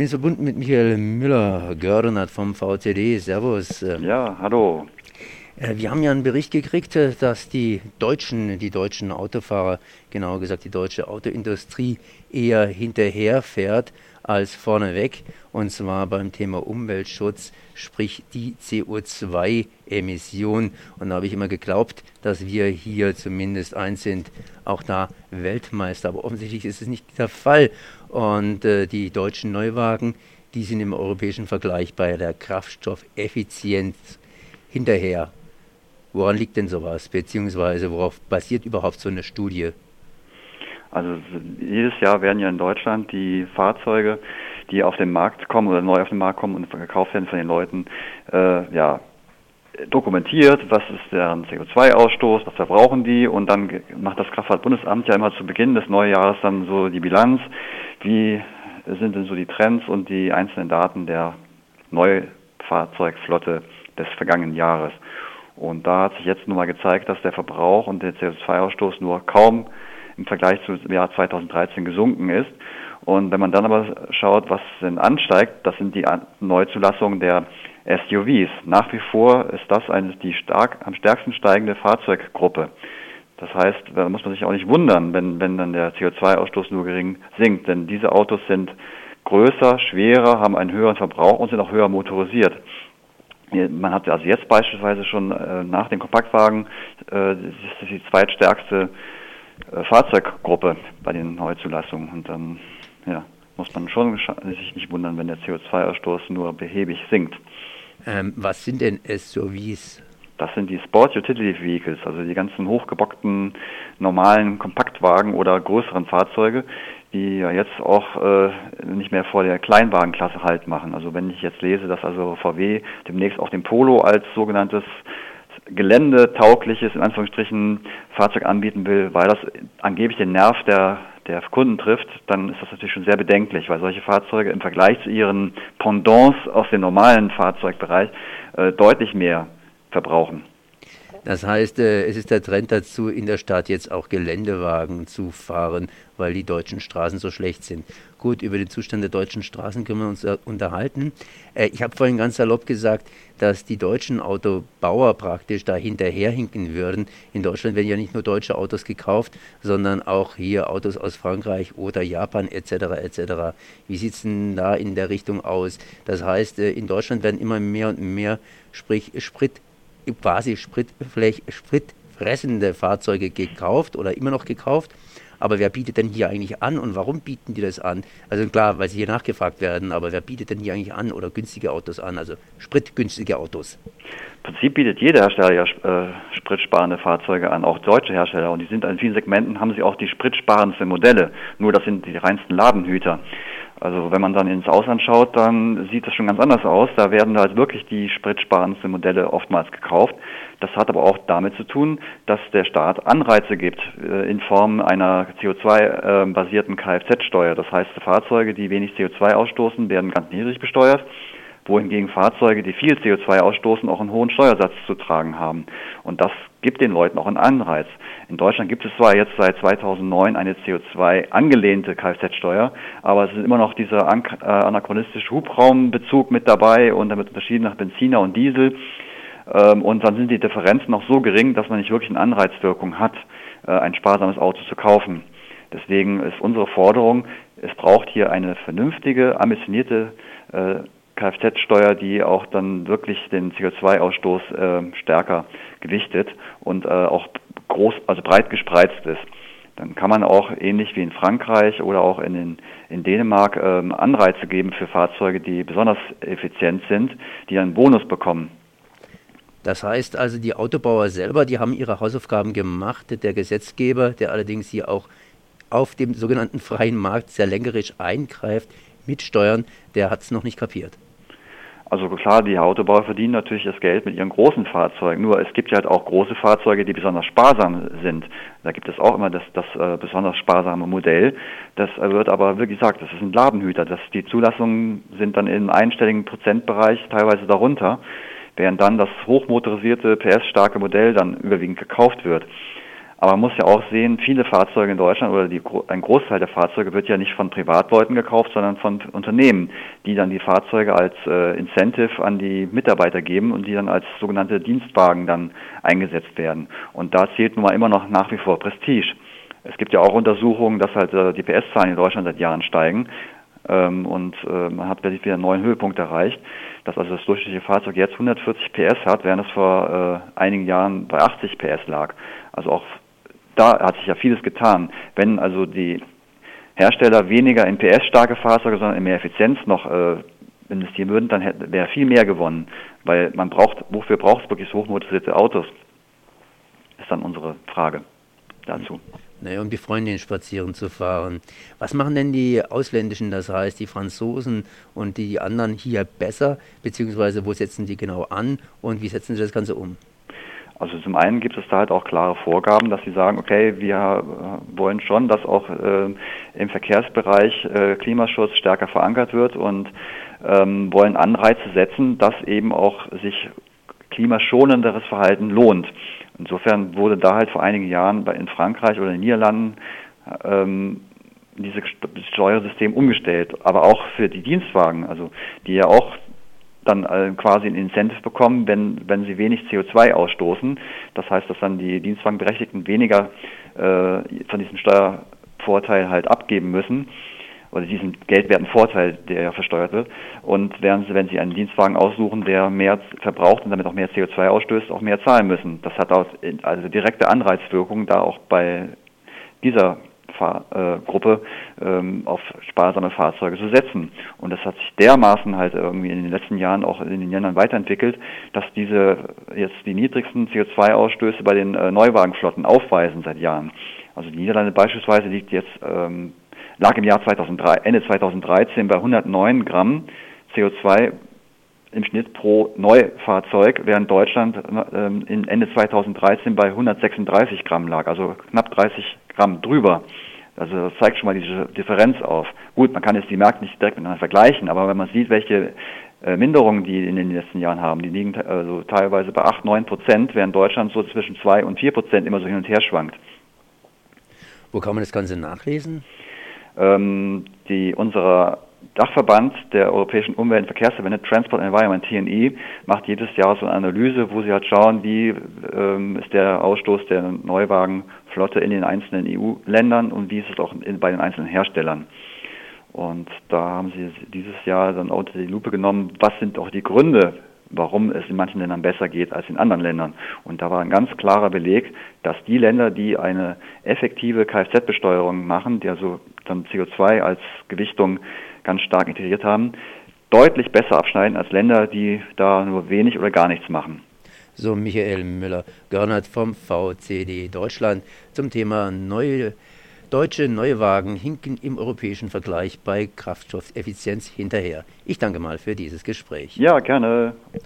bin verbunden mit Michael Müller-Gördernert vom VCD. Servus. Ja, hallo. Äh, wir haben ja einen Bericht gekriegt, äh, dass die Deutschen, die deutschen Autofahrer, genauer gesagt die deutsche Autoindustrie, eher hinterherfährt als vorneweg. Und zwar beim Thema Umweltschutz, sprich die CO2-Emission. Und da habe ich immer geglaubt, dass wir hier zumindest eins sind, auch da Weltmeister. Aber offensichtlich ist es nicht der Fall. Und äh, die deutschen Neuwagen, die sind im europäischen Vergleich bei der Kraftstoffeffizienz hinterher. Woran liegt denn sowas? Beziehungsweise worauf basiert überhaupt so eine Studie? Also jedes Jahr werden ja in Deutschland die Fahrzeuge, die auf den Markt kommen oder neu auf den Markt kommen und verkauft werden von den Leuten, äh, ja, dokumentiert, was ist deren CO2-Ausstoß, was verbrauchen die und dann macht das Kraftfahrtbundesamt ja immer zu Beginn des Neujahres dann so die Bilanz, wie sind denn so die Trends und die einzelnen Daten der Neufahrzeugflotte des vergangenen Jahres. Und da hat sich jetzt nun mal gezeigt, dass der Verbrauch und der CO2-Ausstoß nur kaum im Vergleich zum Jahr 2013 gesunken ist. Und wenn man dann aber schaut, was denn ansteigt, das sind die Neuzulassungen der SUVs. Nach wie vor ist das eine, die stark, am stärksten steigende Fahrzeuggruppe. Das heißt, da muss man sich auch nicht wundern, wenn, wenn dann der CO2-Ausstoß nur gering sinkt, denn diese Autos sind größer, schwerer, haben einen höheren Verbrauch und sind auch höher motorisiert. Man hat also jetzt beispielsweise schon äh, nach den Kompaktwagen äh, das ist die zweitstärkste äh, Fahrzeuggruppe bei den Neuzulassungen. Und dann ja, muss man schon sich nicht wundern, wenn der CO2-Ausstoß nur behäbig sinkt. Ähm, was sind denn SUVs? Das sind die Sport Utility Vehicles, also die ganzen hochgebockten normalen Kompaktwagen oder größeren Fahrzeuge, die ja jetzt auch äh, nicht mehr vor der Kleinwagenklasse Halt machen. Also wenn ich jetzt lese, dass also VW demnächst auch den Polo als sogenanntes geländetaugliches, in Anführungsstrichen, Fahrzeug anbieten will, weil das angeblich den Nerv der, der Kunden trifft, dann ist das natürlich schon sehr bedenklich, weil solche Fahrzeuge im Vergleich zu ihren Pendants aus dem normalen Fahrzeugbereich äh, deutlich mehr verbrauchen. Das heißt, äh, es ist der Trend dazu, in der Stadt jetzt auch Geländewagen zu fahren, weil die deutschen Straßen so schlecht sind. Gut, über den Zustand der deutschen Straßen können wir uns äh, unterhalten. Äh, ich habe vorhin ganz salopp gesagt, dass die deutschen Autobauer praktisch da hinterherhinken würden. In Deutschland werden ja nicht nur deutsche Autos gekauft, sondern auch hier Autos aus Frankreich oder Japan etc. etc. Wie sieht es denn da in der Richtung aus? Das heißt, in Deutschland werden immer mehr und mehr, sprich Sprit quasi spritfressende Fahrzeuge gekauft oder immer noch gekauft. Aber wer bietet denn hier eigentlich an und warum bieten die das an? Also klar, weil sie hier nachgefragt werden, aber wer bietet denn hier eigentlich an oder günstige Autos an, also spritgünstige Autos? Im Prinzip bietet jeder Hersteller ja äh, spritsparende Fahrzeuge an, auch deutsche Hersteller. Und die sind in vielen Segmenten, haben sie auch die spritsparendsten Modelle. Nur das sind die reinsten Ladenhüter. Also wenn man dann ins Ausland schaut, dann sieht das schon ganz anders aus. Da werden halt wirklich die spritsparendsten Modelle oftmals gekauft. Das hat aber auch damit zu tun, dass der Staat Anreize gibt äh, in Form einer CO2-basierten äh, Kfz-Steuer. Das heißt, Fahrzeuge, die wenig CO2 ausstoßen, werden ganz niedrig besteuert wohingegen Fahrzeuge, die viel CO2 ausstoßen, auch einen hohen Steuersatz zu tragen haben. Und das gibt den Leuten auch einen Anreiz. In Deutschland gibt es zwar jetzt seit 2009 eine CO2 angelehnte Kfz-Steuer, aber es ist immer noch dieser äh, anachronistische Hubraumbezug mit dabei und damit unterschieden nach Benziner und Diesel. Ähm, und dann sind die Differenzen auch so gering, dass man nicht wirklich eine Anreizwirkung hat, äh, ein sparsames Auto zu kaufen. Deswegen ist unsere Forderung, es braucht hier eine vernünftige, ambitionierte äh, Kfz-Steuer, die auch dann wirklich den CO2-Ausstoß äh, stärker gewichtet und äh, auch groß, also breit gespreizt ist. Dann kann man auch ähnlich wie in Frankreich oder auch in, den, in Dänemark ähm, Anreize geben für Fahrzeuge, die besonders effizient sind, die einen Bonus bekommen. Das heißt also, die Autobauer selber, die haben ihre Hausaufgaben gemacht. Der Gesetzgeber, der allerdings hier auch auf dem sogenannten freien Markt sehr längerisch eingreift mit Steuern, der hat es noch nicht kapiert. Also klar, die Autobauer verdienen natürlich das Geld mit ihren großen Fahrzeugen. Nur es gibt ja halt auch große Fahrzeuge, die besonders sparsam sind. Da gibt es auch immer das, das äh, besonders sparsame Modell. Das wird aber, wie gesagt, das ist ein Ladenhüter. Das, die Zulassungen sind dann im einstelligen Prozentbereich teilweise darunter, während dann das hochmotorisierte, PS-starke Modell dann überwiegend gekauft wird. Aber man muss ja auch sehen, viele Fahrzeuge in Deutschland oder die, ein Großteil der Fahrzeuge wird ja nicht von Privatleuten gekauft, sondern von Unternehmen, die dann die Fahrzeuge als äh, Incentive an die Mitarbeiter geben und die dann als sogenannte Dienstwagen dann eingesetzt werden. Und da zählt nun mal immer noch nach wie vor Prestige. Es gibt ja auch Untersuchungen, dass halt äh, die PS-Zahlen in Deutschland seit Jahren steigen ähm, und äh, man hat wieder einen neuen Höhepunkt erreicht, dass also das durchschnittliche Fahrzeug jetzt 140 PS hat, während es vor äh, einigen Jahren bei 80 PS lag. Also auch da hat sich ja vieles getan. Wenn also die Hersteller weniger in PS-starke Fahrzeuge, sondern in mehr Effizienz noch äh, investieren würden, dann wäre viel mehr gewonnen. Weil man braucht, wofür braucht es wirklich hochmotorisierte Autos? Ist dann unsere Frage dazu. Naja, um die Freundin spazieren zu fahren. Was machen denn die Ausländischen, das heißt die Franzosen und die anderen hier besser, beziehungsweise wo setzen die genau an und wie setzen sie das Ganze um? Also zum einen gibt es da halt auch klare Vorgaben, dass sie sagen, okay, wir äh, wollen schon, dass auch äh, im Verkehrsbereich äh, Klimaschutz stärker verankert wird und ähm, wollen Anreize setzen, dass eben auch sich klimaschonenderes Verhalten lohnt. Insofern wurde da halt vor einigen Jahren in Frankreich oder in den Niederlanden ähm, dieses Steuersystem umgestellt, aber auch für die Dienstwagen, also die ja auch dann äh, quasi ein Incentive bekommen, wenn, wenn sie wenig CO2 ausstoßen. Das heißt, dass dann die Dienstwagenberechtigten weniger äh, von diesem Steuervorteil halt abgeben müssen oder diesen geldwerten Vorteil, der ja versteuert wird. Und während sie, wenn sie einen Dienstwagen aussuchen, der mehr verbraucht und damit auch mehr CO2 ausstößt, auch mehr zahlen müssen. Das hat also direkte Anreizwirkungen da auch bei dieser Fahrgruppe ähm, auf sparsame Fahrzeuge zu setzen. Und das hat sich dermaßen halt irgendwie in den letzten Jahren auch in den Ländern weiterentwickelt, dass diese jetzt die niedrigsten CO2-Ausstöße bei den äh, Neuwagenflotten aufweisen seit Jahren. Also die Niederlande beispielsweise liegt jetzt ähm, lag im Jahr 2003, Ende 2013 bei 109 Gramm CO2 im Schnitt pro Neufahrzeug, während Deutschland ähm, in Ende 2013 bei 136 Gramm lag, also knapp 30 Gramm drüber. Also das zeigt schon mal diese Differenz auf. Gut, man kann jetzt die Märkte nicht direkt miteinander vergleichen, aber wenn man sieht, welche äh, Minderungen die in den letzten Jahren haben, die liegen also teilweise bei 8, 9 Prozent, während Deutschland so zwischen 2 und 4 Prozent immer so hin und her schwankt. Wo kann man das Ganze nachlesen? Ähm, die, unserer Dachverband der Europäischen Umwelt- und Verkehrsverbände, Transport Environment TNE, macht jedes Jahr so eine Analyse, wo sie halt schauen, wie ähm, ist der Ausstoß der Neuwagenflotte in den einzelnen EU-Ländern und wie ist es auch in, bei den einzelnen Herstellern. Und da haben sie dieses Jahr dann unter die Lupe genommen, was sind auch die Gründe warum es in manchen Ländern besser geht als in anderen Ländern. Und da war ein ganz klarer Beleg, dass die Länder, die eine effektive Kfz-Besteuerung machen, die also dann CO2 als Gewichtung ganz stark integriert haben, deutlich besser abschneiden als Länder, die da nur wenig oder gar nichts machen. So Michael Müller-Görnert vom VCD Deutschland zum Thema neue Deutsche Neuwagen hinken im europäischen Vergleich bei Kraftstoffeffizienz hinterher. Ich danke mal für dieses Gespräch. Ja, gerne.